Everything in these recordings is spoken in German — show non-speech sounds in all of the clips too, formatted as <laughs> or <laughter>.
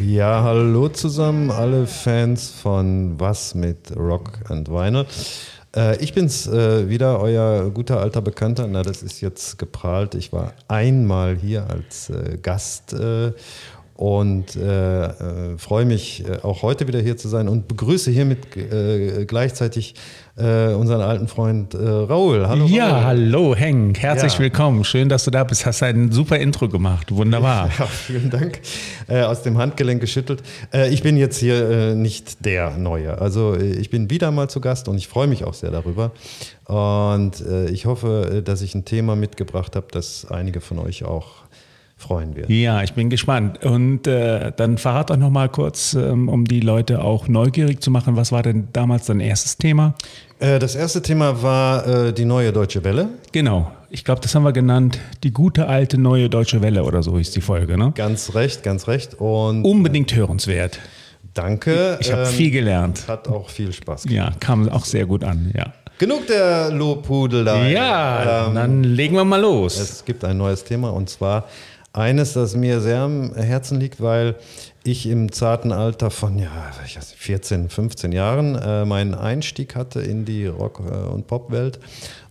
Ja, hallo zusammen, alle Fans von Was mit Rock and Vinyl. Äh, ich bin's äh, wieder, euer guter alter Bekannter. Na, das ist jetzt geprahlt. Ich war einmal hier als äh, Gast äh, und äh, äh, freue mich auch heute wieder hier zu sein und begrüße hiermit gleichzeitig unseren alten Freund Raul. Hallo. Ja, Raul. hallo Henk, herzlich ja. willkommen. Schön, dass du da bist. Hast ein super Intro gemacht. Wunderbar. <laughs> Ja, vielen Dank. aus dem Handgelenk geschüttelt. ich bin jetzt hier nicht der Neue. Also ich bin wieder mal zu Gast und ich freue mich auch sehr darüber. Und ich hoffe, dass ich ein Thema mitgebracht habe, das einige von euch auch freuen wird. Ja, ich bin gespannt. Und äh, dann verrat doch noch mal kurz, ähm, um die Leute auch neugierig zu machen, was war denn damals dein erstes Thema? Äh, das erste Thema war äh, die neue Deutsche Welle. Genau. Ich glaube, das haben wir genannt, die gute alte neue Deutsche Welle oder so ist die Folge, ne? Ganz recht, ganz recht. Und Unbedingt hörenswert. Danke. Ich, ich habe ähm, viel gelernt. Hat auch viel Spaß gemacht. Ja, kam auch sehr gut an, ja. Genug der Lobhudel da. Ja, ähm, dann legen wir mal los. Es gibt ein neues Thema und zwar eines, das mir sehr am Herzen liegt, weil ich im zarten Alter von ja, 14, 15 Jahren äh, meinen Einstieg hatte in die Rock- äh, und Popwelt.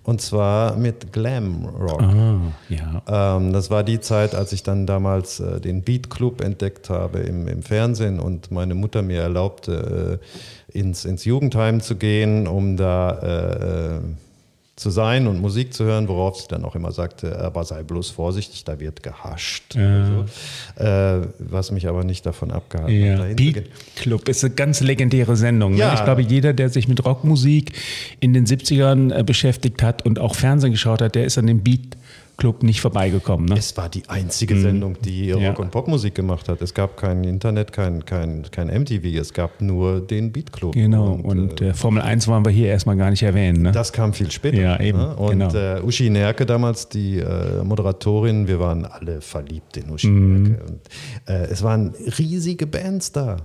Und zwar mit Glam Rock. Ah, ja. Ähm, das war die Zeit, als ich dann damals äh, den Beat Club entdeckt habe im, im, Fernsehen und meine Mutter mir erlaubte, äh, ins, ins Jugendheim zu gehen, um da äh, äh zu sein und Musik zu hören, worauf sie dann auch immer sagte, aber sei bloß vorsichtig, da wird gehascht. Ja. So. Äh, was mich aber nicht davon abgehalten ja. hat. Beat Club ist eine ganz legendäre Sendung. Ne? Ja. Ich glaube, jeder, der sich mit Rockmusik in den 70ern äh, beschäftigt hat und auch Fernsehen geschaut hat, der ist an dem Beat Club nicht vorbeigekommen. Ne? Es war die einzige mhm. Sendung, die Rock- ja. und Popmusik gemacht hat. Es gab kein Internet, kein, kein, kein MTV, es gab nur den Beat Club. Genau, und, und äh, Formel 1 wollen wir hier erstmal gar nicht erwähnen. Ne? Das kam viel später. Ja, eben. Ne? Und genau. äh, Uschi Nerke damals, die äh, Moderatorin, wir waren alle verliebt in Uschi mhm. Nerke. Und, äh, es waren riesige Bands da.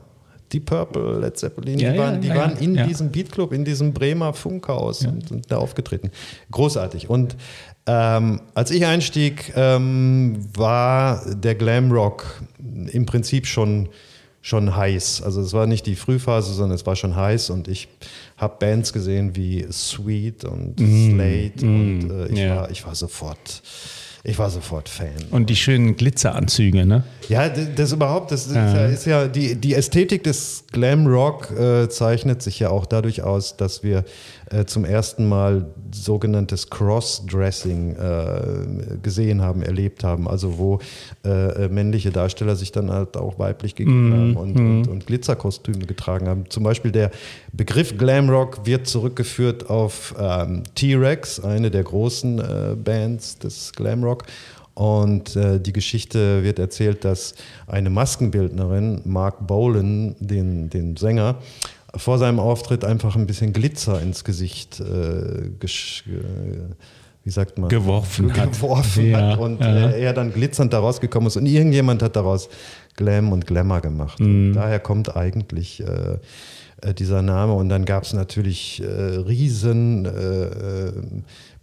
Die Purple, Led Zeppelin, ja, die waren, die ja, waren in diesem Beat Club, in diesem Bremer Funkhaus und, und da aufgetreten. Großartig. Und ähm, als ich einstieg, ähm, war der Glamrock im Prinzip schon, schon heiß. Also es war nicht die Frühphase, sondern es war schon heiß und ich habe Bands gesehen wie Sweet und mm, Slate mm, und äh, ich, ja. war, ich war sofort ich war sofort Fan. Und die schönen Glitzeranzüge, ne? Ja, das überhaupt, das ist ja, ist ja die, die Ästhetik des Glam Rock äh, zeichnet sich ja auch dadurch aus, dass wir äh, zum ersten Mal sogenanntes Cross-Dressing äh, gesehen haben, erlebt haben. Also wo äh, äh, männliche Darsteller sich dann halt auch weiblich gegeben mm, haben und, mm. und, und, Glitzerkostüme getragen haben. Zum Beispiel der Begriff Glam Rock wird zurückgeführt auf ähm, T-Rex, eine der großen äh, Bands des Glam Rock. Und äh, die Geschichte wird erzählt, dass eine Maskenbildnerin, Mark Bolan, den, den Sänger, vor seinem Auftritt einfach ein bisschen Glitzer ins Gesicht äh, wie sagt man? Geworfen hat. Geworfen ja, hat und ja. er dann glitzernd daraus gekommen ist und irgendjemand hat daraus Glam und Glamour gemacht. Mhm. daher kommt eigentlich äh, äh, dieser Name und dann gab es natürlich äh, riesen äh, äh,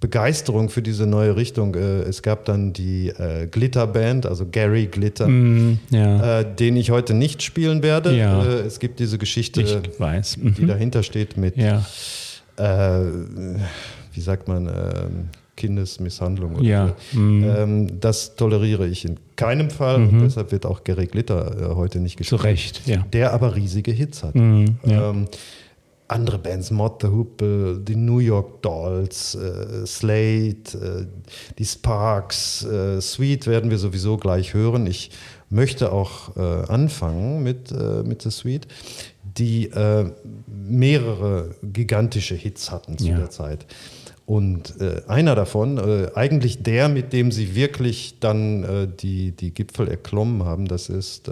Begeisterung für diese neue Richtung. Äh, es gab dann die äh, Glitter-Band, also Gary Glitter, mm, ja. äh, den ich heute nicht spielen werde. Ja. Äh, es gibt diese Geschichte, mhm. die dahinter steht mit, ja. Äh, wie sagt man, Kindesmisshandlung. ja. So. Mm. Ähm, das toleriere ich in keinem Fall mhm. deshalb wird auch Gary Glitter äh, heute nicht gespielt. Zu Recht, ja. Der aber riesige Hits hat. Mm, ja. ähm, andere Bands, Mod the Hoople, die New York Dolls, äh, Slate, äh, die Sparks, äh, Sweet werden wir sowieso gleich hören. Ich möchte auch äh, anfangen mit, mit The Sweet, die mehrere gigantische Hits hatten zu ja. der Zeit. Und einer davon, eigentlich der, mit dem sie wirklich dann die, die Gipfel erklommen haben, das ist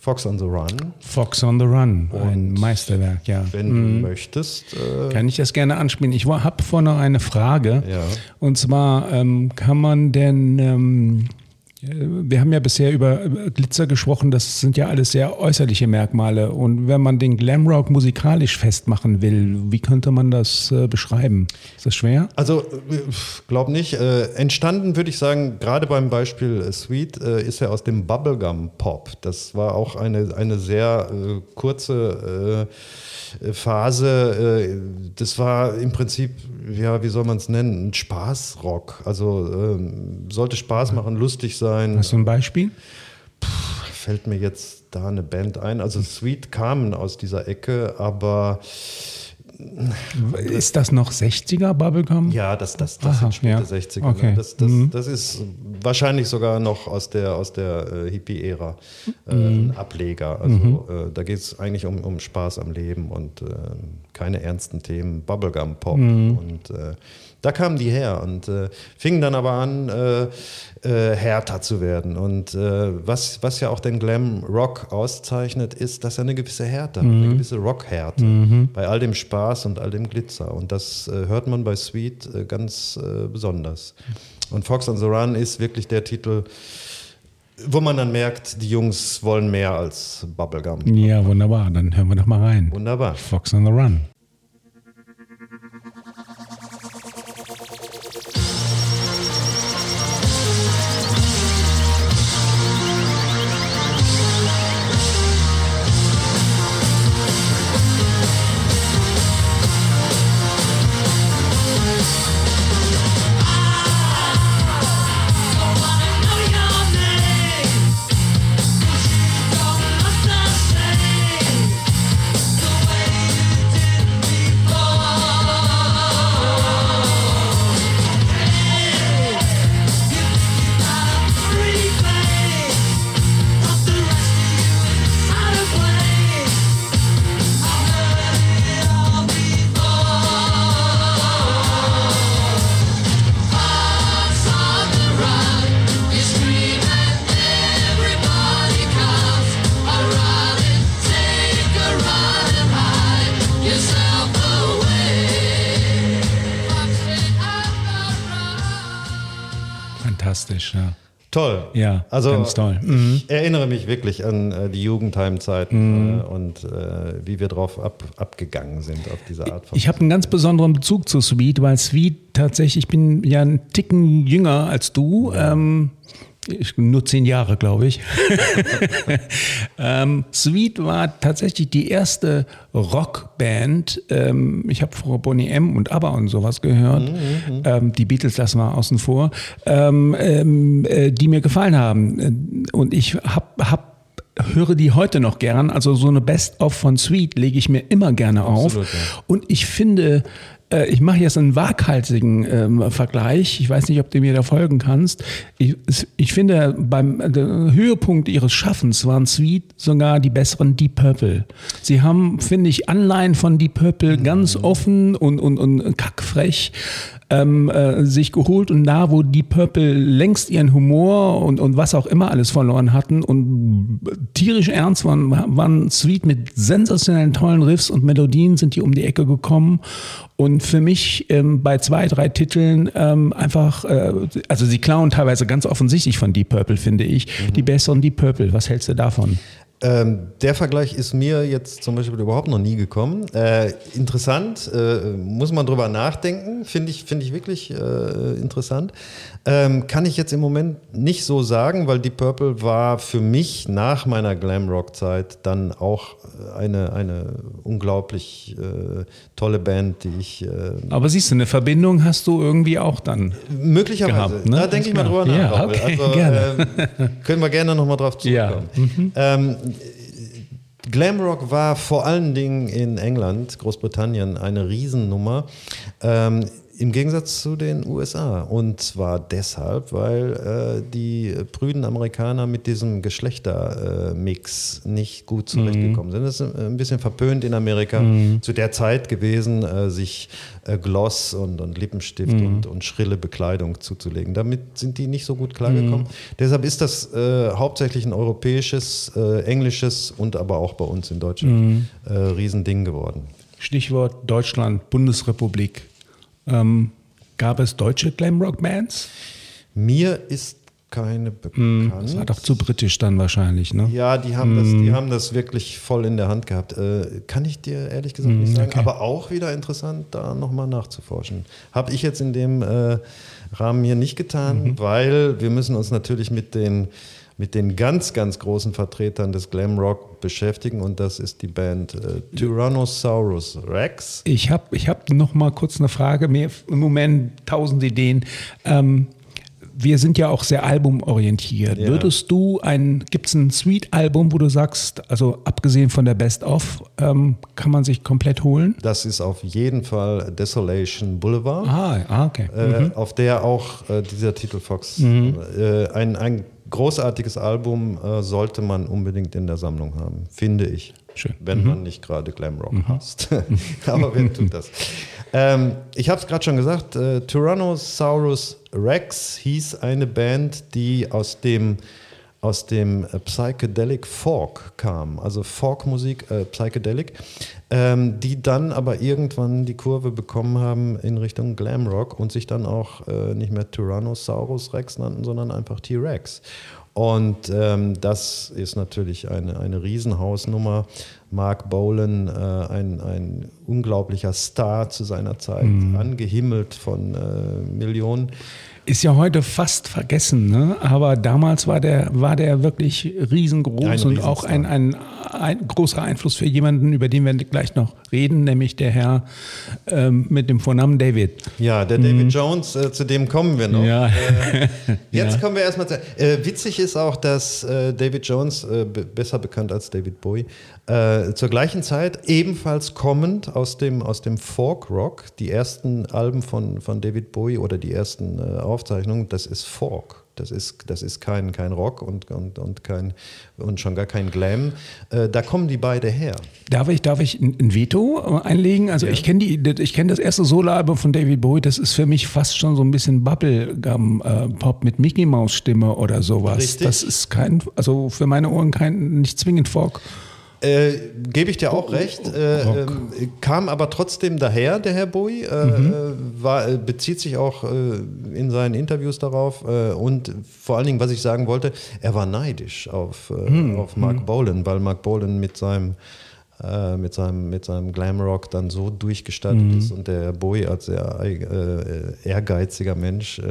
Fox on the Run. Fox on the Run, Und ein Meisterwerk, ja. Wenn mhm. du möchtest. Äh kann ich das gerne anspielen. Ich habe vorne eine Frage. Ja. Und zwar, ähm, kann man denn ähm, Wir haben ja bisher über Glitzer gesprochen, das sind ja alles sehr äußerliche Merkmale. Und wenn man den Glamrock musikalisch festmachen will, wie könnte man das äh, beschreiben? Ist das schwer? Also, äh, glaub nicht. Äh, entstanden würde ich sagen, gerade beim Beispiel äh, Sweet äh, ist er aus dem Bubblegum Pop. Das war auch eine, eine sehr äh, kurze Phase. das war im Prinzip, ja, wie soll man es nennen, ein Spaßrock. Also ähm, sollte Spaß machen, lustig sein. Hast du ein Beispiel? Puh, fällt mir jetzt da eine Band ein. Also Sweet kamen aus dieser Ecke, aber ist das noch 60er Bubblegum? Ja, das, das, das Aha, sind späte ja. 60er. Ne? Okay. Das, das, mhm. das ist wahrscheinlich sogar noch aus der, aus der äh, Hippie-Ära äh, mhm. ein Ableger. Also mhm. äh, da geht es eigentlich um, um Spaß am Leben und äh, keine ernsten Themen. Bubblegum-Pop mhm. und äh, da kamen die her und äh, fingen dann aber an, äh, äh, härter zu werden. Und äh, was, was ja auch den Glam Rock auszeichnet, ist, dass er eine gewisse Härte mhm. eine gewisse Rockhärte mhm. bei all dem Spaß und all dem Glitzer. Und das äh, hört man bei Sweet äh, ganz besonders. Und Fox on the Run ist wirklich der Titel, wo man dann merkt, die Jungs wollen mehr als Bubblegum. Ja, wunderbar. Dann hören wir doch mal rein. Wunderbar. Fox on the Run. Toll. Ja, also, ganz toll. Mhm. Ich erinnere mich wirklich an äh, die Jugendheimzeiten mhm. äh, und äh, wie wir drauf ab, abgegangen sind auf diese Art von. Ich habe einen ganz besonderen Bezug zu Sweet, weil Sweet tatsächlich, ich bin ja einen Ticken jünger als du. Ja. Ähm, nur zehn Jahre, glaube ich. <laughs> ähm, Sweet war tatsächlich die erste Rockband. Ähm, ich habe vor Bonnie M und ABBA und sowas gehört. Mhm, mhm. ähm, die Beatles lassen wir außen vor, ähm, ähm, äh, die mir gefallen haben. Und ich habe hab höre die heute noch gern. Also so eine Best-of von Sweet lege ich mir immer gerne auf. Absolut, ja. Und ich finde, äh, ich mache jetzt einen waghalsigen ähm, Vergleich. Ich weiß nicht, ob du mir da folgen kannst. Ich, ich finde, beim Höhepunkt ihres Schaffens waren Sweet sogar die besseren Deep Purple. Sie haben, finde ich, Anleihen von Deep Purple ganz mhm. offen und, und, und kackfrech ähm, äh, sich geholt und da, wo die Purple längst ihren Humor und, und was auch immer alles verloren hatten und tierisch ernst waren, waren Sweet mit sensationellen tollen Riffs und Melodien sind die um die Ecke gekommen und für mich ähm, bei zwei, drei Titeln ähm, einfach, äh, also sie klauen teilweise ganz offensichtlich von Deep Purple, finde ich, mhm. die besseren Deep Purple. Was hältst du davon? Ähm, der Vergleich ist mir jetzt zum Beispiel überhaupt noch nie gekommen. Äh, interessant, äh, muss man drüber nachdenken, finde ich, find ich wirklich äh, interessant. Ähm, kann ich jetzt im Moment nicht so sagen, weil Deep Purple war für mich nach meiner Glamrock-Zeit dann auch eine, eine unglaublich äh, tolle Band, die ich. Äh, Aber siehst du, eine Verbindung hast du irgendwie auch dann. Möglicherweise. Gehabt, ne? Da denke ich mal drüber nach. Ja, okay, also, <laughs> gerne. Ähm, können wir gerne nochmal drauf zurückkommen. Ja. Mhm. Ähm, Glamrock war vor allen Dingen in England, Großbritannien, eine Riesennummer. Ähm, im Gegensatz zu den USA. Und zwar deshalb, weil äh, die prüden Amerikaner mit diesem Geschlechtermix äh, nicht gut zurechtgekommen mhm. sind. Das ist ein bisschen verpönt in Amerika mhm. zu der Zeit gewesen, äh, sich äh, Gloss und, und Lippenstift mhm. und, und, schrille Bekleidung zuzulegen. Damit sind die nicht so gut klargekommen. Mhm. Deshalb ist das äh, hauptsächlich ein europäisches, äh, englisches und aber auch bei uns in Deutschland mhm. Riesending geworden. Stichwort Deutschland, Bundesrepublik. Ähm, gab es deutsche Glamrock-Bands? Mir ist keine bekannt. Das war doch zu britisch dann wahrscheinlich, ne? Ja, die haben, das, die haben das wirklich voll in der Hand gehabt. Äh, kann ich dir ehrlich gesagt nicht sagen, okay. aber auch wieder interessant, da nochmal nachzuforschen. Habe ich jetzt in dem äh, Rahmen hier nicht getan, weil wir müssen uns natürlich mit den, mit den ganz, ganz großen Vertretern des Glam Rock beschäftigen und das ist die Band äh, Tyrannosaurus Rex. Ich habe ich hab noch mal kurz eine Frage. Mir im Moment tausend Ideen. Ähm, wir sind ja auch sehr albumorientiert. Ja. Würdest du ein, gibt es ein Sweet-Album, wo du sagst, also abgesehen von der Best-of, ähm, kann man sich komplett holen? Das ist auf jeden Fall Desolation Boulevard. Ah, ah okay. äh, auf der auch äh, dieser Titel Fox, äh, ein, ein großartiges Album äh, sollte man unbedingt in der Sammlung haben, finde ich. Schön. Wenn man nicht gerade Glamrock hasst. <laughs> Aber wer tut das? Ähm, ich habe es gerade schon gesagt, äh, Tyrannosaurus Rex hieß eine Band, die aus dem aus dem äh, Psychedelic Folk kam, also Folkmusik, äh, Psychedelic, ähm, die dann aber irgendwann die Kurve bekommen haben in Richtung Glamrock und sich dann auch äh, nicht mehr Tyrannosaurus Rex nannten, sondern einfach T-Rex. Und ähm, das ist natürlich eine, eine Riesenhausnummer. Mark Bolan, äh, ein, ein unglaublicher Star zu seiner Zeit, angehimmelt von äh, Millionen. Ist ja heute fast vergessen, ne? aber damals war der, war der wirklich riesengroß Ein und auch ein, ein, ein großer Einfluss für jemanden, über den wir gleich noch reden, nämlich der Herr ähm, mit dem Vornamen David. Ja, der David Jones, äh, zu dem kommen wir noch. Ja. Äh, <laughs> jetzt Ja. kommen wir erstmal zu. Äh, witzig ist auch, dass äh, David Jones, äh, be- besser bekannt als David Bowie, äh, zur gleichen Zeit ebenfalls kommend aus dem, aus dem Folk Rock, die ersten Alben von, von David Bowie oder die ersten äh, Aufzeichnungen, das ist Folk. Das ist, das ist kein, kein Rock und, und, und, kein, und schon gar kein Glam. Äh, da kommen die beide her. Darf ich, darf ich ein Veto einlegen? Also ich kenne die, ich kenne das erste Soloalbum von David Bowie. Das ist für mich fast schon so ein bisschen Bubblegum äh, Pop mit Mickey Maus Stimme oder sowas. Richtig. Das ist kein, also für meine Ohren kein, nicht zwingend Folk. Äh, Gebe ich dir auch recht. Äh, Rock. ähm, kam aber trotzdem daher, der Herr Bowie, äh, Mhm. äh, war, äh, bezieht sich auch äh, in seinen Interviews darauf. Äh, und vor allen Dingen, was ich sagen wollte, er war neidisch auf, äh, Mhm. auf Mark Bolan, weil Mark Bolan mit seinem äh, mit seinem, mit seinem Glamrock dann so durchgestattet Mhm. ist und der Bowie als sehr äh, ehrgeiziger Mensch, äh,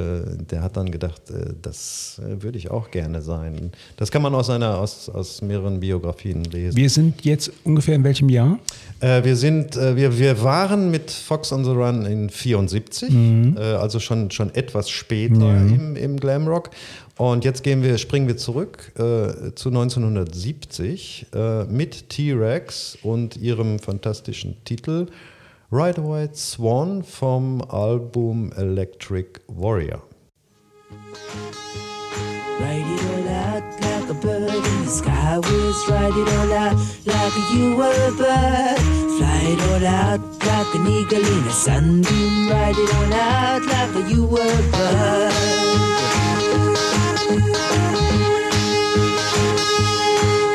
der hat dann gedacht, äh, das äh, würde ich auch gerne sein. Das kann man aus seiner, aus, aus mehreren Biografien lesen. Wir sind jetzt ungefähr in welchem Jahr? Äh, wir sind, äh, wir, wir waren mit Fox on the Run in 74, äh, also schon, schon etwas später im, im Glamrock. Und jetzt gehen wir, springen wir zurück äh, zu 1970 äh, mit T-Rex und ihrem fantastischen Titel Ride White Swan vom Album Electric Warrior. Ride it all out like a bird in the sky. Whiz, ride it all out like you were a bird. Fly it all out like an eagle in a sunbeam. Ride it all out like you were a bird.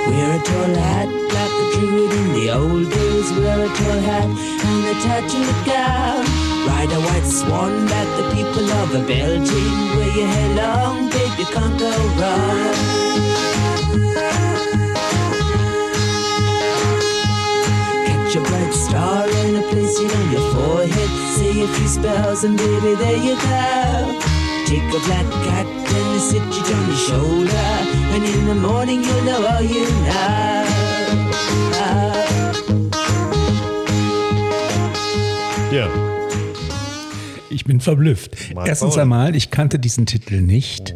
Wear a tall hat like a druid in the old days. Wear a tall hat and a tattooed gown. Ride a white swan like the people of a Belgium. Wear your hair long, babe, you can't go wrong. Catch a bright star and a place it on your forehead. Say a few spells and baby, there you go. Take a black cat sit it on your shoulder. And in the morning you'll know all you know. Ja. Ich bin verblüfft. Mark Erstens einmal, ich kannte diesen Titel nicht.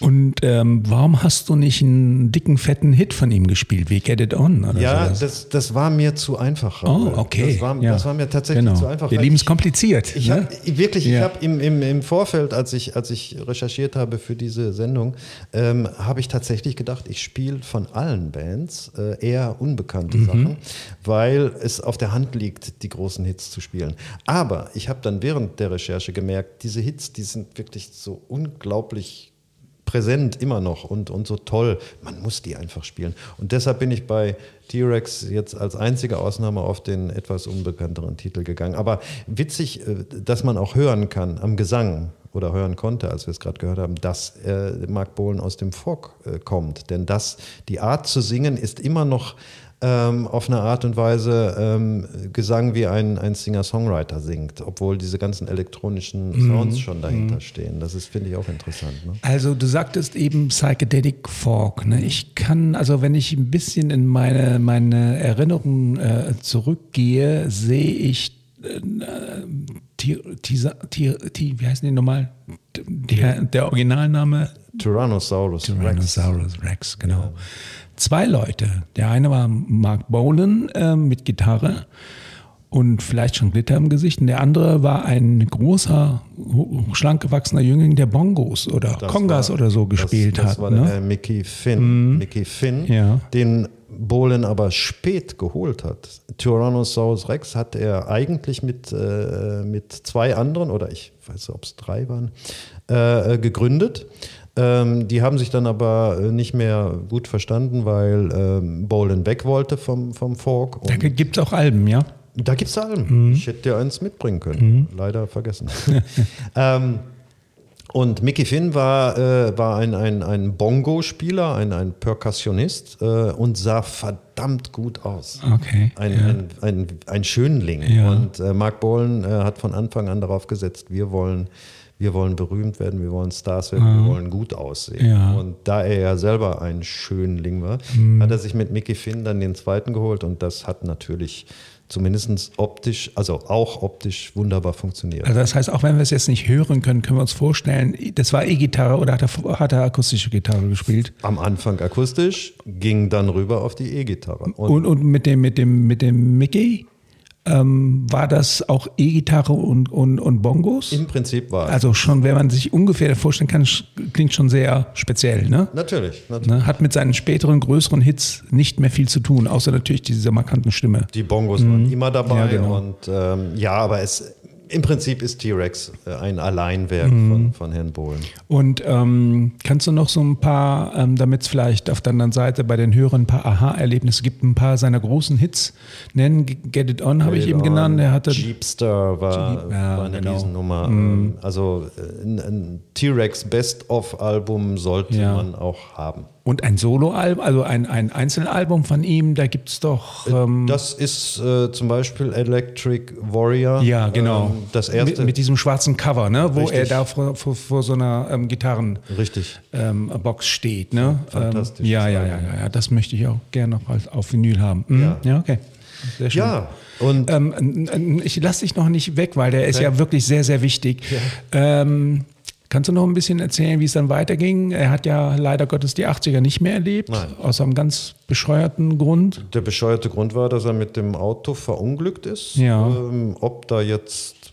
Und ähm, warum hast du nicht einen dicken, fetten Hit von ihm gespielt, wie Get It On? Oder Ja, sowas? das, das war mir zu einfach. Oh, okay. Das war, ja. das war mir tatsächlich genau. zu einfach. Wir lieben es ich- kompliziert. Ich ne? habe wirklich, ich Ja. habe im, im, im Vorfeld, als ich, als ich recherchiert habe für diese Sendung, ähm, habe ich tatsächlich gedacht, ich spiele von allen Bands äh, eher unbekannte Mhm. Sachen, weil es auf der Hand liegt, die großen Hits zu spielen. Aber ich habe dann während der Recherche gemerkt, diese Hits, die sind wirklich so unglaublich präsent immer noch und, und so toll. Man muss die einfach spielen. Und deshalb bin ich bei T-Rex jetzt als einzige Ausnahme auf den etwas unbekannteren Titel gegangen. Aber witzig, äh, dass man auch hören kann am Gesang oder hören konnte, als wir es gerade gehört haben, dass äh, Mark Bolan aus dem Folk äh, kommt. Denn das, die Art zu singen ist immer noch ähm, auf eine Art und Weise ähm, Gesang wie ein, ein Singer-Songwriter singt, obwohl diese ganzen elektronischen mhm. Sounds mhm. schon dahinter mhm. stehen. Das ist, finde ich, auch interessant. Ne? Also du sagtest eben Psychedelic Folk. Ne? Ich kann, also wenn ich ein bisschen in meine, meine Erinnerungen äh, zurückgehe, sehe ich äh, Teaser, wie heißen die nochmal? Der, der Originalname? Tyrannosaurus, Tyrannosaurus Rex, Rex genau. Ja zwei Leute. Der eine war Mark Bolan äh, mit Gitarre und vielleicht schon Glitter im Gesicht. Und der andere war ein großer, schlank gewachsener Jüngling, der Bongos oder das Kongas war, oder so gespielt das, das hat. Das war ne? der Mickey Finn. Mhm. Mickey Finn, ja. den Bolan aber spät geholt hat. Tyrannosaurus Rex hat er eigentlich mit, äh, mit zwei anderen, oder ich weiß nicht, ob es drei waren, äh, gegründet. Ähm, die haben sich dann aber äh, nicht mehr gut verstanden, weil ähm, Bolan weg wollte vom, vom Folk. da gibt es auch Alben, ja? Da gibt es Alben. Mhm. Ich hätte dir eins mitbringen können. Mhm. Leider vergessen. <laughs> ähm, und Mickey Finn war, äh, war ein, ein, ein Bongo-Spieler, ein, ein Percussionist äh, und sah verdammt gut aus. Okay. Ein, ja. ein, ein, ein, Schönling. Ja. Und äh, Mark Bolan äh, hat von Anfang an darauf gesetzt, wir wollen wir wollen berühmt werden, wir wollen Stars werden, ja. wir wollen gut aussehen. Ja. Und da er ja selber ein Schönling war, mhm. hat er sich mit Mickey Finn dann den zweiten geholt und das hat natürlich zumindest optisch, also auch optisch wunderbar funktioniert. Also das heißt, auch wenn wir es jetzt nicht hören können, können wir uns vorstellen, das war E-Gitarre oder hat er, hat er akustische Gitarre gespielt? Am Anfang akustisch, ging dann rüber auf die E-Gitarre. Und, und, und, mit, dem, mit, dem, mit dem Mickey? Ähm, war das auch E-Gitarre und, und, und Bongos? Im Prinzip war es. Also schon, wenn man sich ungefähr vorstellen kann, klingt schon sehr speziell, ne? Natürlich, natürlich. Ne? Hat mit seinen späteren, größeren Hits nicht mehr viel zu tun, außer natürlich dieser markanten Stimme. Die Bongos mhm. waren immer dabei ja, genau. und ähm, ja, aber es, im Prinzip ist T-Rex äh, ein Alleinwerk mhm. von, von Herrn Bohlen. Und ähm, kannst du noch so ein paar, ähm, damit es vielleicht auf der anderen Seite bei den Hörern ein paar Aha-Erlebnisse gibt, ein paar seiner großen Hits nennen? Get It On habe ich eben genannt. Er hatte Jeepstar war, Jeep, ja, war eine genau. Riesennummer. Mhm. Also äh, ein, ein T-Rex Best-of-Album sollte ja. man auch haben. Und ein Soloalbum, also ein, ein Einzelalbum von ihm, da gibt es doch. Äh, ähm das ist äh, zum Beispiel Electric Warrior. Ja, genau. Ähm, das erste. Mit, mit, diesem schwarzen Cover, ne? wo Richtig. er da vor, vor, vor so einer ähm, Gitarrenbox ähm, steht. Ne? Fantastisch. ja, ja, ja, ja, ja, das möchte ich auch gerne noch auf Vinyl haben. Mhm. Ja. ja, okay. Sehr schön. Ja, und ähm, ich lasse dich noch nicht weg, weil der ist ja wirklich sehr, sehr wichtig. Ja. Kannst du noch ein bisschen erzählen, wie es dann weiterging? Er hat ja leider Gottes die 80er nicht mehr erlebt, Nein. aus einem ganz bescheuerten Grund. Der bescheuerte Grund war, dass er mit dem Auto verunglückt ist. Ja. Ähm, ob da jetzt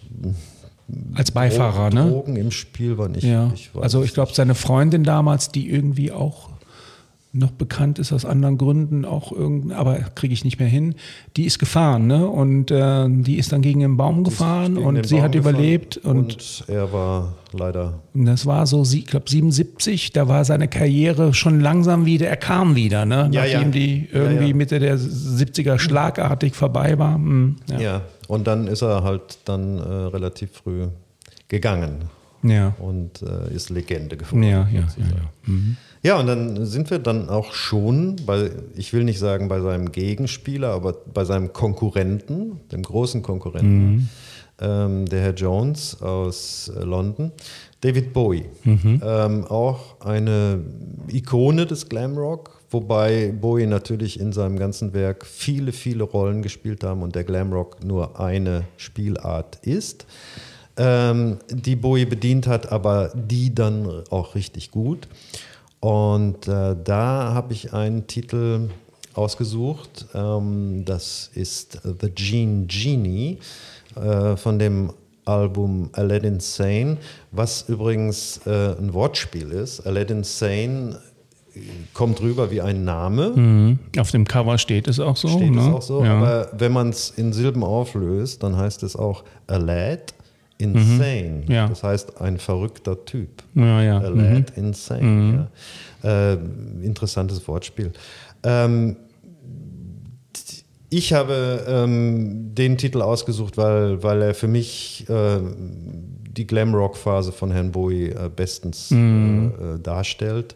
als Beifahrer, Drogen ne? Drogen im Spiel war nicht. Ja. Ich also ich glaube, seine Freundin damals, die irgendwie auch noch bekannt ist aus anderen Gründen, auch irgend, aber kriege ich nicht mehr hin. Die ist gefahren, ne? Und äh, die ist dann gegen den Baum gefahren und sie Baum hat überlebt. Und, und, er war leider. Das war so, ich glaube 77, da war seine Karriere schon langsam wieder, er kam wieder, ne? Ja, Nachdem ja. die irgendwie ja, ja. Mitte der 70er schlagartig vorbei war. Hm, ja. und dann ist er halt dann äh, relativ früh gegangen. Ja. Und äh, ist Legende gefunden. Ja, ja, ja. ja. Mhm. Ja, und dann sind wir dann auch schon bei, ich will nicht sagen bei seinem Gegenspieler, aber bei seinem Konkurrenten, dem großen Konkurrenten, mhm. ähm, der Herr Jones aus äh, London, David Bowie. Mhm. Ähm, auch eine Ikone des Glamrock, wobei Bowie natürlich in seinem ganzen Werk viele, viele Rollen gespielt haben und der Glamrock nur eine Spielart ist ähm, die Bowie bedient hat, aber die dann auch richtig gut. Und äh, da habe ich einen Titel ausgesucht. Ähm, das ist The Gene Genie äh, von dem Album Aladdin Sane, was übrigens äh, ein Wortspiel ist. Aladdin Sane kommt rüber wie ein Name. Mhm. Auf dem Cover steht es auch so. Steht ne? es auch so, ja. aber wenn man es in Silben auflöst, dann heißt es auch Alad insane. Mhm. Ja. Das heißt, ein verrückter Typ. Ja, ja. A Mhm. lad insane. Ja. Äh, interessantes Wortspiel. Ähm, ich habe ähm, den Titel ausgesucht, weil, weil er für mich äh, die Glamrock-Phase von Herrn Bowie äh, bestens Mhm. äh, äh, darstellt.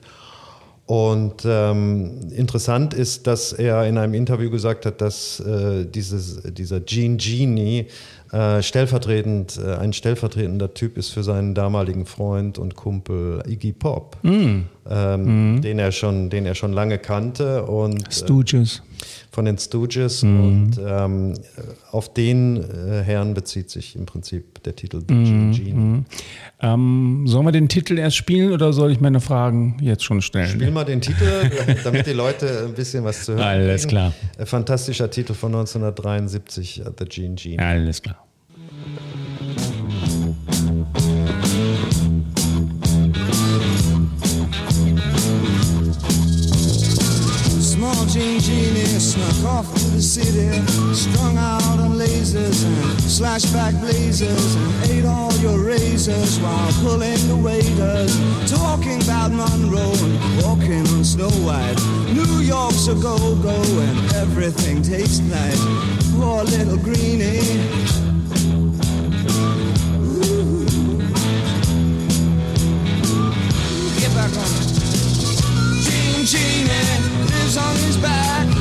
Und ähm, interessant ist, dass er in einem Interview gesagt hat, dass äh, dieses, dieser Gene Genie äh, stellvertretend, äh, ein stellvertretender Typ ist für seinen damaligen Freund und Kumpel Iggy Pop, Mhm. ähm, den, er schon, den er schon lange kannte und äh, Stooges. Von den Stooges. Mhm. Und ähm, auf den äh, Herrn bezieht sich im Prinzip der Titel Mhm. Gene Genie. Ähm, sollen wir den Titel erst spielen oder soll ich meine Fragen jetzt schon stellen? Spiel mal den Titel, <laughs> damit die Leute ein bisschen was zu hören Alles kriegen. klar. Äh, Fantastischer Titel von 1973, äh, The Gene Gene. Alles klar. Snuck off to the city, strung out on lasers and slashback blazers, and ate all your razors while pulling the waiters, talking about Monroe and walking on Snow White. New York's a go-go and everything tastes nice. Poor little greenie. Ooh. Get back on it. Gene Genie lives on his back.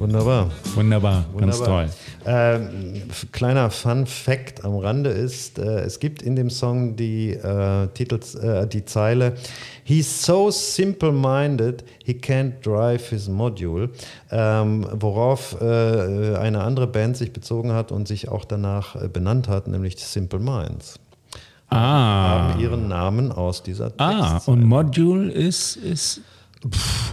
Wunderbar. Wunderbar, ganz Wunderbar. toll. Ähm, kleiner Fun Fact am Rande ist, äh, es gibt in dem Song die, äh, Titels, äh, die Zeile He's so simple-minded, he can't drive his module, ähm, worauf äh, eine andere Band sich bezogen hat und sich auch danach äh, benannt hat, nämlich Simple Minds. Ah. Haben ihren Namen aus dieser Ah, Textzeile. und Module ist, ist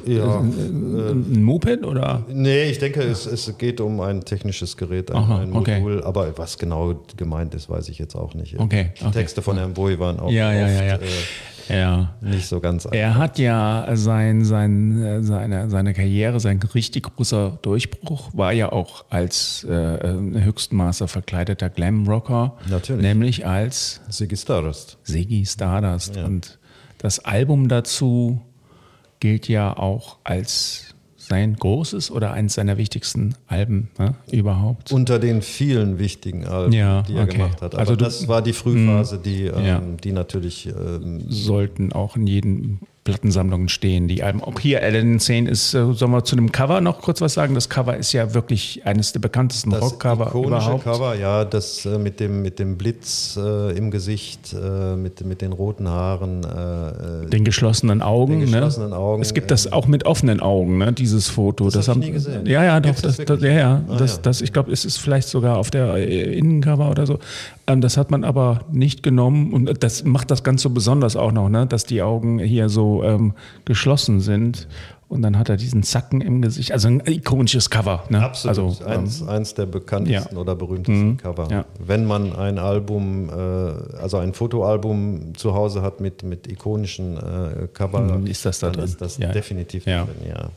ja. ein Moped oder? Nee, ich denke, es, es geht um ein technisches Gerät, ein, Aha, ein okay. Modul, aber was genau gemeint ist, weiß ich jetzt auch nicht. Okay, Die okay. Texte von Herrn Bowie waren auch Ja, oft ja, ja. Äh, Ja. nicht so ganz Er hat ja sein, sein, äh, seine, seine Karriere, sein richtig großer Durchbruch war ja auch als äh, äh, Höchstmaße verkleideter Glam-Rocker. Natürlich. Nämlich als Ziggy Stardust. Ziggy Stardust. Ja. Und das Album dazu gilt ja auch als sein großes oder eins seiner wichtigsten Alben ne, überhaupt. Unter den vielen wichtigen Alben, Ja, die er okay. gemacht hat. Aber Also du- das war die Frühphase, die, ähm, Ja. die natürlich ähm, sollten auch in jeden Plattensammlungen stehen, die Alben. Auch hier Aladdin Insane ist, äh, sollen wir zu dem Cover noch kurz was sagen? Das Cover ist ja wirklich eines der bekanntesten das Rockcover überhaupt. Cover, ja, das äh, mit, dem, mit dem Blitz äh, im Gesicht, äh, mit, mit den roten Haaren. Äh, äh, Den geschlossenen Augen. Den geschlossenen ne? Augen, Es gibt das auch mit offenen Augen, ne? dieses Foto. Das hab haben- ich nie gesehen. Ja, ja, doch. Das Das, das, ja, ja. Ah, das, ja. Das, ich glaube, es ist vielleicht sogar auf der Innencover oder so. Ähm, das hat man aber nicht genommen. Und das macht das ganz so besonders auch noch, ne? dass die Augen hier so ähm, geschlossen sind. Und dann hat er diesen Zacken im Gesicht. Also ein ikonisches Cover. Ne? Absolut. Also, ähm, eins, eins der bekanntesten ja. oder berühmtesten Mhm. Cover. Ja. Wenn man ein Album, äh, also ein Fotoalbum zu Hause hat mit, mit ikonischen äh, Cover, ist das da dann drin. ist das Ja. definitiv Ja. drin, ja.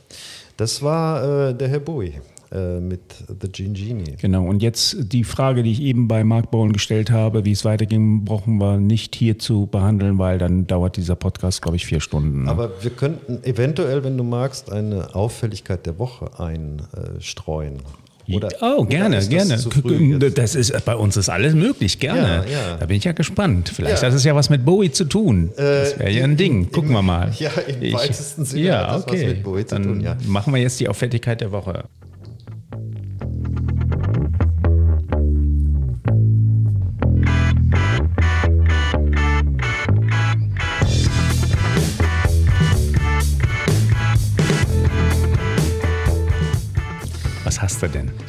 Das war äh, der Herr Bowie äh, mit The Gene Genie. Genau, und jetzt die Frage, die ich eben bei Mark Bowen gestellt habe, wie es weiterging, brauchen wir nicht hier zu behandeln, weil dann dauert dieser Podcast, glaube ich, vier Stunden. ne? Aber wir könnten eventuell, wenn du magst, eine Auffälligkeit der Woche einstreuen. Oder, oh, oder gerne, das gerne. zu? Das ist, bei uns ist alles möglich, gerne. Ja, ja. Da bin ich ja gespannt. Vielleicht Ja. hat es ja was mit Bowie zu tun. Das wäre ja ein Ding. Gucken im- wir mal. ja, im Ich- weitesten Sinne Ja, hat das was okay. mit Bowie zu Dann tun, ja. machen wir jetzt die Auffälligkeit der Woche.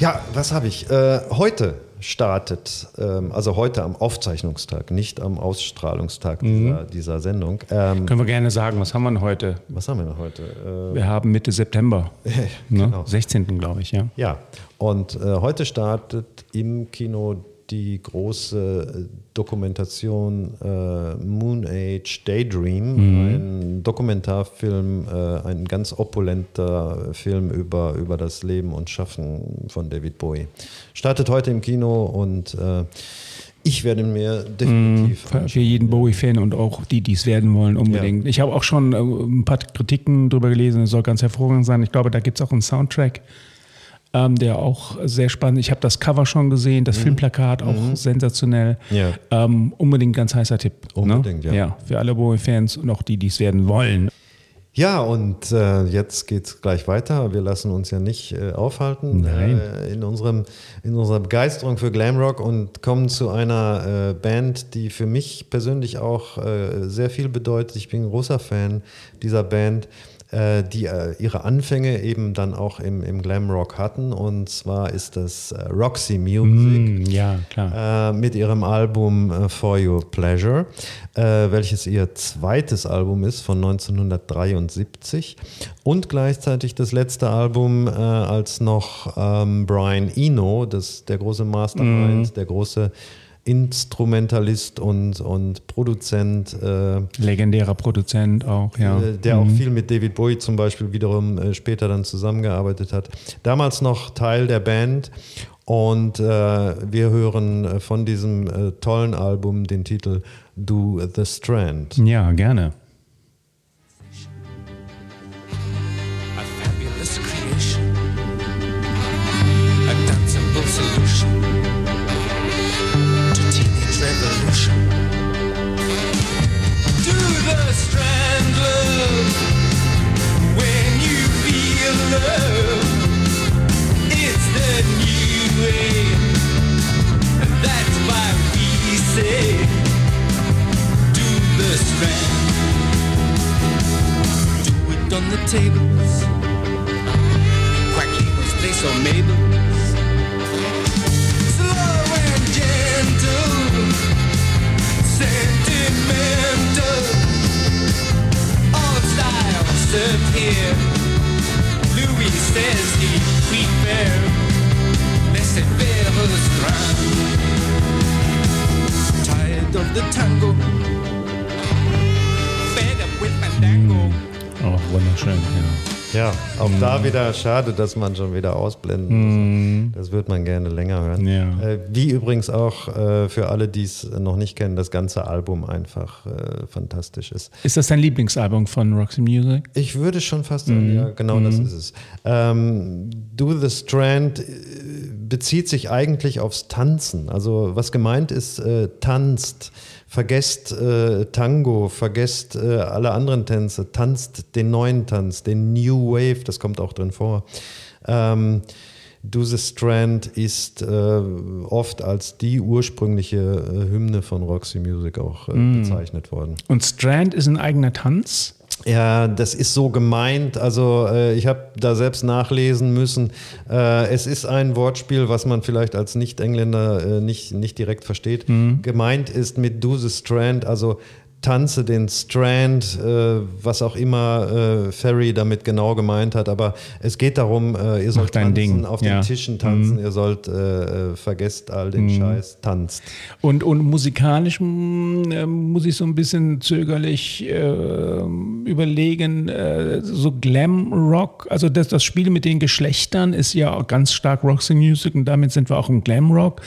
Ja, was habe ich? Äh, heute startet, ähm, also heute am Aufzeichnungstag, nicht am Ausstrahlungstag dieser, dieser Sendung. Ähm, Können wir gerne sagen, was haben wir denn heute? was haben wir noch heute? Äh, Wir haben Mitte September, <laughs> ne? Genau. 16. glaube ich, ja. Ja, und äh, heute startet im Kino die große äh, Dokumentation äh, Moon Age Daydream, ein Dokumentarfilm, äh, ein ganz opulenter Film über, über das Leben und Schaffen von David Bowie. Startet heute im Kino und äh, ich werde mir definitiv Für, für jeden Bowie-Fan und auch die, die es werden wollen, unbedingt. Ich habe auch schon äh, ein paar Kritiken drüber gelesen, es soll ganz hervorragend sein. Ich glaube, da gibt es auch einen Soundtrack, ähm, der auch sehr spannend ist. Ich habe das Cover schon gesehen, das Filmplakat auch sensationell. Mhm. Ja. Ähm, unbedingt ganz heißer Tipp. Unbedingt, ne? ja. ja. Für alle Bowie-Fans und auch die, die es werden wollen. Ja, und äh, jetzt geht's gleich weiter. Wir lassen uns ja nicht äh, aufhalten. Äh, in, unserem, in unserer Begeisterung für Glamrock und kommen zu einer äh, Band, die für mich persönlich auch äh, sehr viel bedeutet. Ich bin ein großer Fan dieser Band, die äh, ihre Anfänge eben dann auch im, im Glamrock hatten. Und zwar ist das äh, Roxy Music Hm, ja, klar. äh, mit ihrem Album äh, For Your Pleasure, äh, welches ihr zweites Album ist von 1973 und gleichzeitig das letzte Album, äh, als noch ähm, Brian Eno, das, der große Mastermind, der große Instrumentalist und, und Produzent, äh, Legendärer Produzent auch, ja. äh, der auch viel mit David Bowie zum Beispiel wiederum äh, später dann zusammengearbeitet hat. Damals noch Teil der Band und äh, wir hören äh, von diesem äh, tollen Album den Titel Do the Strand. Ja, gerne. Schade, dass man schon wieder ausblenden muss. Das wird man gerne länger hören. Ja. Äh, wie übrigens auch äh, für alle, die es noch nicht kennen, das ganze Album einfach äh, fantastisch ist. Ist das dein Lieblingsalbum von Roxy Music? Ich würde schon fast sagen, ja, genau das ist es. Ähm, Do the Strand bezieht sich eigentlich aufs Tanzen. Also was gemeint ist, äh, tanzt, vergesst äh, Tango, vergesst äh, alle anderen Tänze, tanzt den neuen Tanz, den New Wave, das kommt auch drin vor. Ähm, Do the Strand ist äh, oft als die ursprüngliche äh, Hymne von Roxy Music auch äh, bezeichnet worden. Und Strand ist ein eigener Tanz. Ja, das ist so gemeint. Also äh, ich habe da selbst nachlesen müssen. Äh, es ist ein Wortspiel, was man vielleicht als Nicht-Engländer äh, nicht, nicht direkt versteht. Gemeint ist mit Do the Strand, also tanze den Strand, äh, was auch immer äh, Ferry damit genau gemeint hat. Aber es geht darum, äh, ihr sollt tanzen, Ding. auf den Ja. Tischen tanzen, ihr sollt äh, äh, vergesst all den Scheiß, tanzt. Und, und musikalisch mm, äh, muss ich so ein bisschen zögerlich überlegen, so Glam Rock, also das, das Spiel mit den Geschlechtern ist ja auch ganz stark Roxy Music und damit sind wir auch im Glam Rock.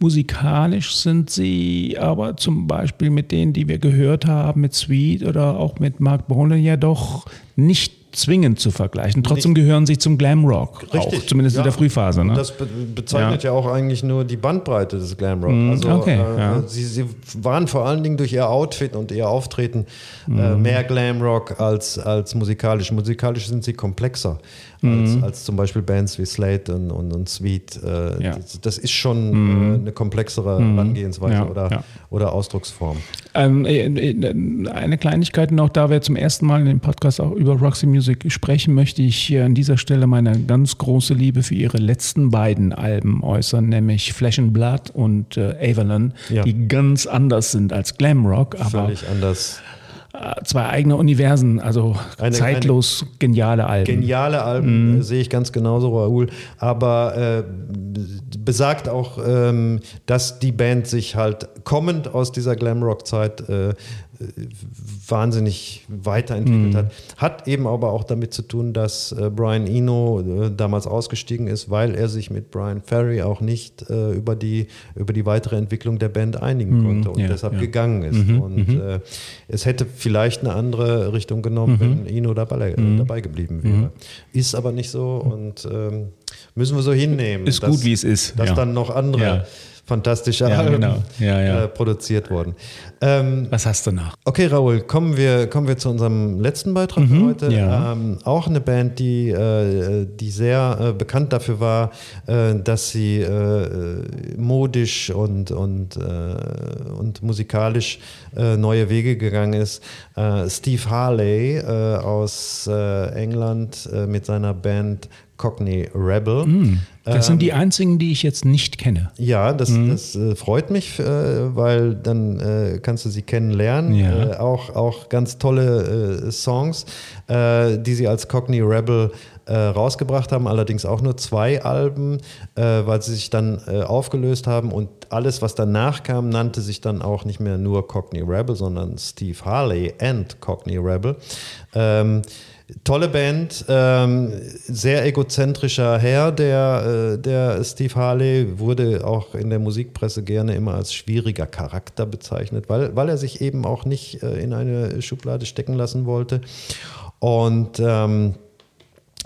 Musikalisch sind sie aber zum Beispiel mit denen, die wir gehört haben, mit Sweet oder auch mit Mark Bolan ja doch nicht zwingend zu vergleichen. Trotzdem gehören sie zum Glam Rock, auch, zumindest in Ja. der Frühphase. Ne? Das be bezeichnet ja. auch eigentlich nur die Bandbreite des Glamrock. Also okay, äh, ja. sie, sie waren vor allen Dingen durch ihr Outfit und ihr Auftreten Mhm. äh, mehr Glamrock als, als musikalisch. Musikalisch sind sie komplexer Mhm. als, als zum Beispiel Bands wie Slate und, und, und Sweet. Äh, Ja. das, das ist schon äh, eine komplexere Herangehensweise Ja, oder, ja. oder Ausdrucksform. Ähm, äh, äh, eine Kleinigkeit noch, da wir zum ersten Mal in dem Podcast auch über Roxy Music sprechen, möchte ich hier an dieser Stelle meine ganz große Liebe für ihre letzten beiden Alben äußern, nämlich Flesh and Blood und äh, Avalon, die ganz anders sind als Glamrock, aber Völlig anders. Zwei eigene Universen, also Eine- zeitlos geniale Alben. Geniale Alben äh, sehe ich ganz genauso, Raoul. Aber äh, besagt auch, ähm, dass die Band sich halt kommend aus dieser Glamrock-Zeit äh, wahnsinnig weiterentwickelt hat. Hat eben aber auch damit zu tun, dass äh, Brian Eno äh, damals ausgestiegen ist, weil er sich mit Brian Ferry auch nicht äh, über, die, über die weitere Entwicklung der Band einigen konnte und ja, deshalb ja. gegangen ist. und äh, es hätte vielleicht eine andere Richtung genommen, wenn Eno dabei, äh, dabei geblieben wäre. Ist aber nicht so und ähm, müssen wir so hinnehmen. Ist gut, wie es ist, Dass ja. dann noch andere. Fantastische Ja, Alben <laughs> genau. Ja, ja. Äh, produziert wurden. Ähm, Was hast du noch? Okay, Raoul, kommen wir, kommen wir zu unserem letzten Beitrag für heute. Mhm, ja. Ähm, auch eine Band, die, äh, die sehr äh, bekannt dafür war, äh, dass sie äh, modisch und, und, äh, und musikalisch neue Wege gegangen ist. Steve Harley aus England mit seiner Band Cockney Rebel. Mhm. Das Ähm, sind die einzigen, die ich jetzt nicht kenne. ja, das, das äh, freut mich, äh, weil dann äh, kannst du sie kennenlernen. Ja. Äh, auch, auch ganz tolle äh, Songs, äh, die sie als Cockney Rebel rausgebracht haben, allerdings auch nur zwei Alben, weil sie sich dann aufgelöst haben und alles, was danach kam, nannte sich dann auch nicht mehr nur Cockney Rebel, sondern Steve Harley and Cockney Rebel. Ähm, Tolle Band, ähm, sehr egozentrischer Herr, der, äh, der Steve Harley wurde auch in der Musikpresse gerne immer als schwieriger Charakter bezeichnet, weil, weil er sich eben auch nicht äh, in eine Schublade stecken lassen wollte. Und ähm,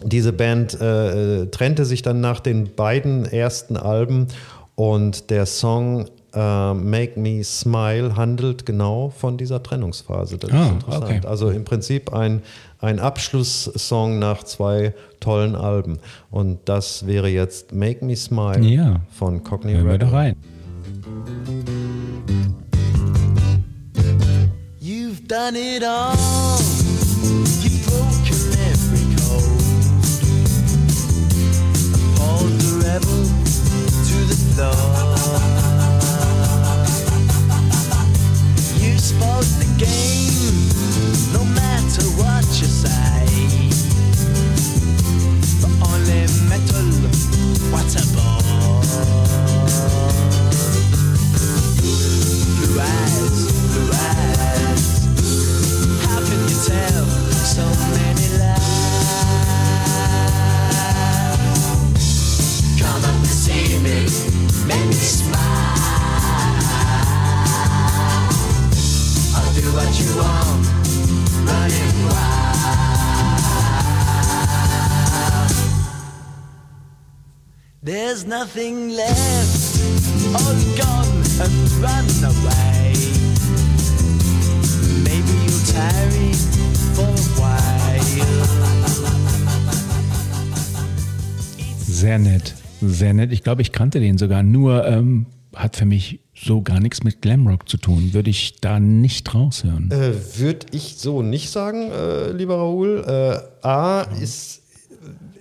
diese Band äh, trennte sich dann nach den beiden ersten Alben und der Song äh, Make Me Smile handelt genau von dieser Trennungsphase. Das Ah, ist interessant. okay. Also im Prinzip ein, ein Abschlusssong nach zwei tollen Alben. Und das wäre jetzt Make Me Smile Ja. von Cockney Hören wir Rebel. doch rein. You've done it all. You've broken every code. Appalled the rebel to the floor. Metal, what a bore. There's nothing left, all gone and run away. Maybe you'll tarry for a while. Sehr nett, sehr nett. Ich glaube, ich kannte den sogar. Nur ähm, hat für mich so gar nichts mit Glamrock zu tun. Würde ich da nicht raushören. Äh, Würde ich so nicht sagen, äh, lieber Raoul. Äh, A ist,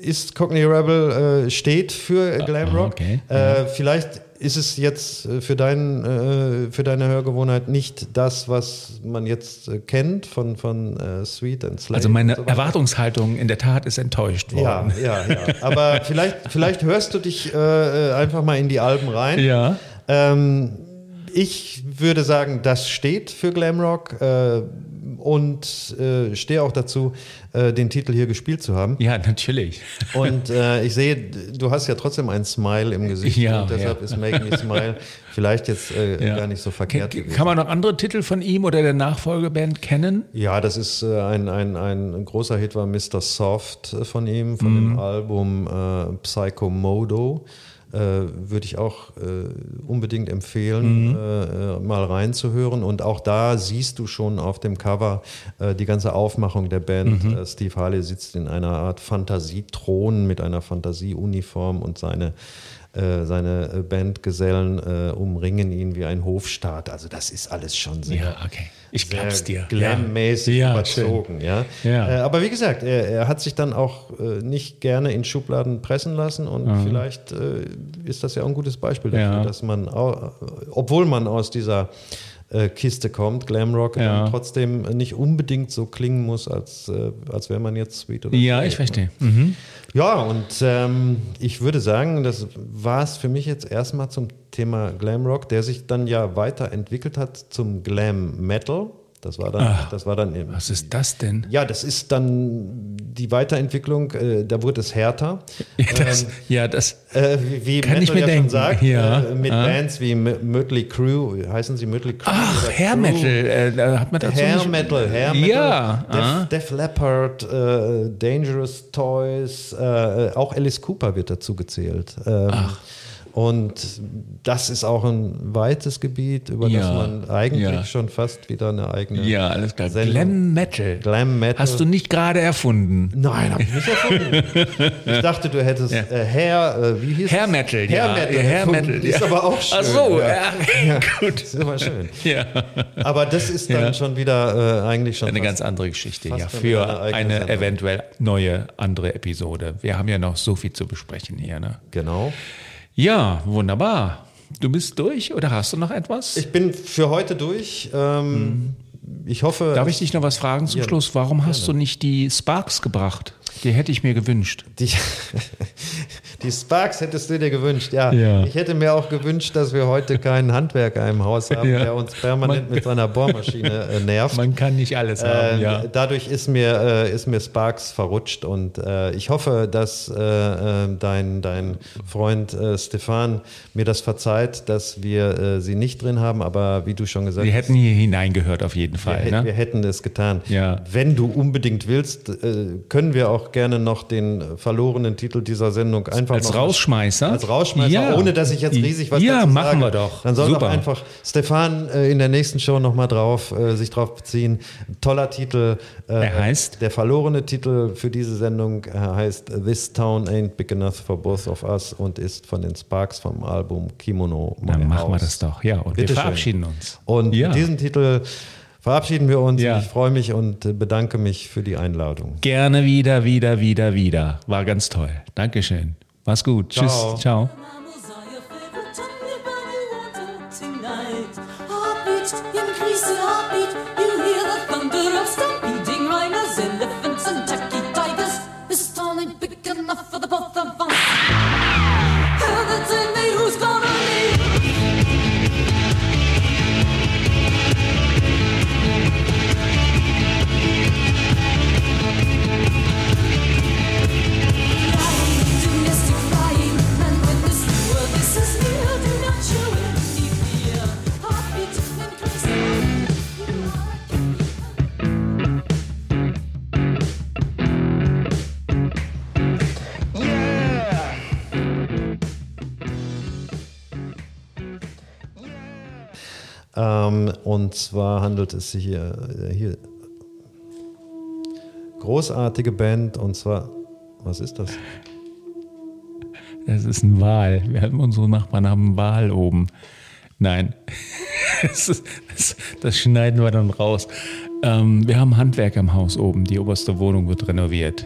ist Cockney Rebel äh, steht für Glamrock. okay, Äh, vielleicht ist es jetzt äh, für, dein, äh, für deine Hörgewohnheit nicht das, was man jetzt äh, kennt von, von Sweet and Slave. Also meine so. Erwartungshaltung in der Tat ist enttäuscht Ja, worden. ja, ja. Aber <laughs> vielleicht, vielleicht hörst du dich einfach mal in die Alben rein. Ja. Ähm, ich würde sagen, das steht für Glamrock äh, und äh, stehe auch dazu, äh, den Titel hier gespielt zu haben. Ja, natürlich. <laughs> Und äh, ich sehe, du hast ja trotzdem ein Smile im Gesicht Ja, und deshalb ja. ist Make Me Smile <laughs> vielleicht jetzt äh, Ja. gar nicht so verkehrt Kann, kann man noch andere Titel von ihm oder der Nachfolgeband kennen? Ja, das ist äh, ein, ein, ein großer Hit war Mr. Soft äh, von ihm, von Mhm. dem Album Psycho Modo. Äh, Würde ich auch äh, unbedingt empfehlen, Mhm. äh, äh, mal reinzuhören. Und auch da siehst du schon auf dem Cover äh, die ganze Aufmachung der Band. Mhm. Äh, Steve Harley sitzt in einer Art Fantasiethron mit einer Fantasieuniform und seine seine äh, Bandgesellen äh, umringen ihn wie ein Hofstaat. Also das ist alles schon sehr, Ja, okay. Ich glaub's dir. glammäßig Ja, überzogen. Ja. Ja. Äh, aber wie gesagt, er, er hat sich dann auch äh, nicht gerne in Schubladen pressen lassen und vielleicht äh, ist das ja auch ein gutes Beispiel dafür, dass man, au- obwohl man aus dieser äh, Kiste kommt, Glamrock, Ja. trotzdem nicht unbedingt so klingen muss, als, äh, als wäre man jetzt Sweet oder Ja, ich verstehe. Mhm. Ja, und ähm, ich würde sagen, das war es für mich jetzt erstmal zum Thema Glam Rock, der sich dann ja weiterentwickelt hat zum Glam Metal. Das war dann, das war dann im, Was ist das denn? ja, das ist dann die Weiterentwicklung, äh, da wurde es härter. <laughs> Ja, das, ja, das Äh, wie wie Kann ich mir ja denken, schon sagt, ja. äh, mit Ah. Bands wie Mötley Crew, heißen sie Mötley Crew? Ach, Hair? Metal, äh, da hat man dazu Hair nicht- Metal, Hair Metal, Ja, ah. Def, Def Leppard, äh, Dangerous Toys, äh, auch Alice Cooper wird dazu gezählt. Ähm, Und das ist auch ein weites Gebiet, über das Ja, man eigentlich ja. schon fast wieder eine eigene Ja, alles klar. Sendung- Glam Metal. Glam Metal. Hast du nicht gerade erfunden? Nein, habe ich nicht erfunden. ich dachte, du hättest Ja. äh, Hair, äh, wie hieß Hair? Metal, Hair ja. Metal. Hair. Metal, Ist ja. aber auch schön. Ach so, ja. ja, <laughs> gut. Ist immer schön. Ja. Aber das ist dann schon wieder äh, eigentlich schon Eine ganz andere Geschichte, ja, für eine eine eventuell neue andere Episode. Wir haben ja noch so viel zu besprechen hier. Ne? Genau. Ja, wunderbar. Du bist durch oder hast du noch etwas? Ich bin für heute durch. Ähm, Ich hoffe. Darf ich dich noch was fragen zum Ja, Schluss? Warum hast du nicht die Sparks gebracht? Die hätte ich mir gewünscht. Die, <laughs> die Sparks hättest du dir gewünscht, ja. Ja. Ich hätte mir auch gewünscht, dass wir heute keinen Handwerker im Haus haben, Ja. der uns permanent mit seiner Bohrmaschine äh, <laughs> nervt. Man kann nicht alles haben, Ähm, ja. Dadurch ist mir, äh, ist mir Sparks verrutscht und äh, ich hoffe, dass äh, äh, dein, dein Freund äh, Stefan mir das verzeiht, dass wir äh, sie nicht drin haben, aber wie du schon gesagt hast, hätten hier hineingehört auf jeden wir, Fall. hätten- wir Ne? hätten es getan. Ja. Wenn du unbedingt willst, äh, können wir auch gerne noch den verlorenen Titel dieser Sendung einfach Als Rausschmeißer? als Rausschmeißer, Ja. ohne dass ich jetzt riesig was Ja, dazu machen sage. wir doch. Dann soll doch einfach Stefan äh, in der nächsten Show nochmal drauf, äh, sich drauf beziehen. Toller Titel. Er heißt? Der verlorene Titel für diese Sendung heißt This Town Ain't Big Enough for Both of Us und ist von den Sparks vom Album Kimono. Dann machen wir das doch. Ja, und Bitte wir schön. verabschieden uns. Und ja. mit diesem Titel verabschieden wir uns. Ja. Ich freue mich und bedanke mich für die Einladung. Gerne wieder, wieder, wieder, wieder. War ganz toll. Dankeschön. Mach's gut. Ciao. Tschüss. Ciao. Und zwar handelt es sich hier, äh, hier großartige Band und zwar, was ist das? Das ist ein Wal. Wir haben unsere Nachbarn haben einen Wal oben. Nein, <laughs> das, ist, das, das schneiden wir dann raus. Ähm, wir haben Handwerk im Haus oben. Die oberste Wohnung wird renoviert.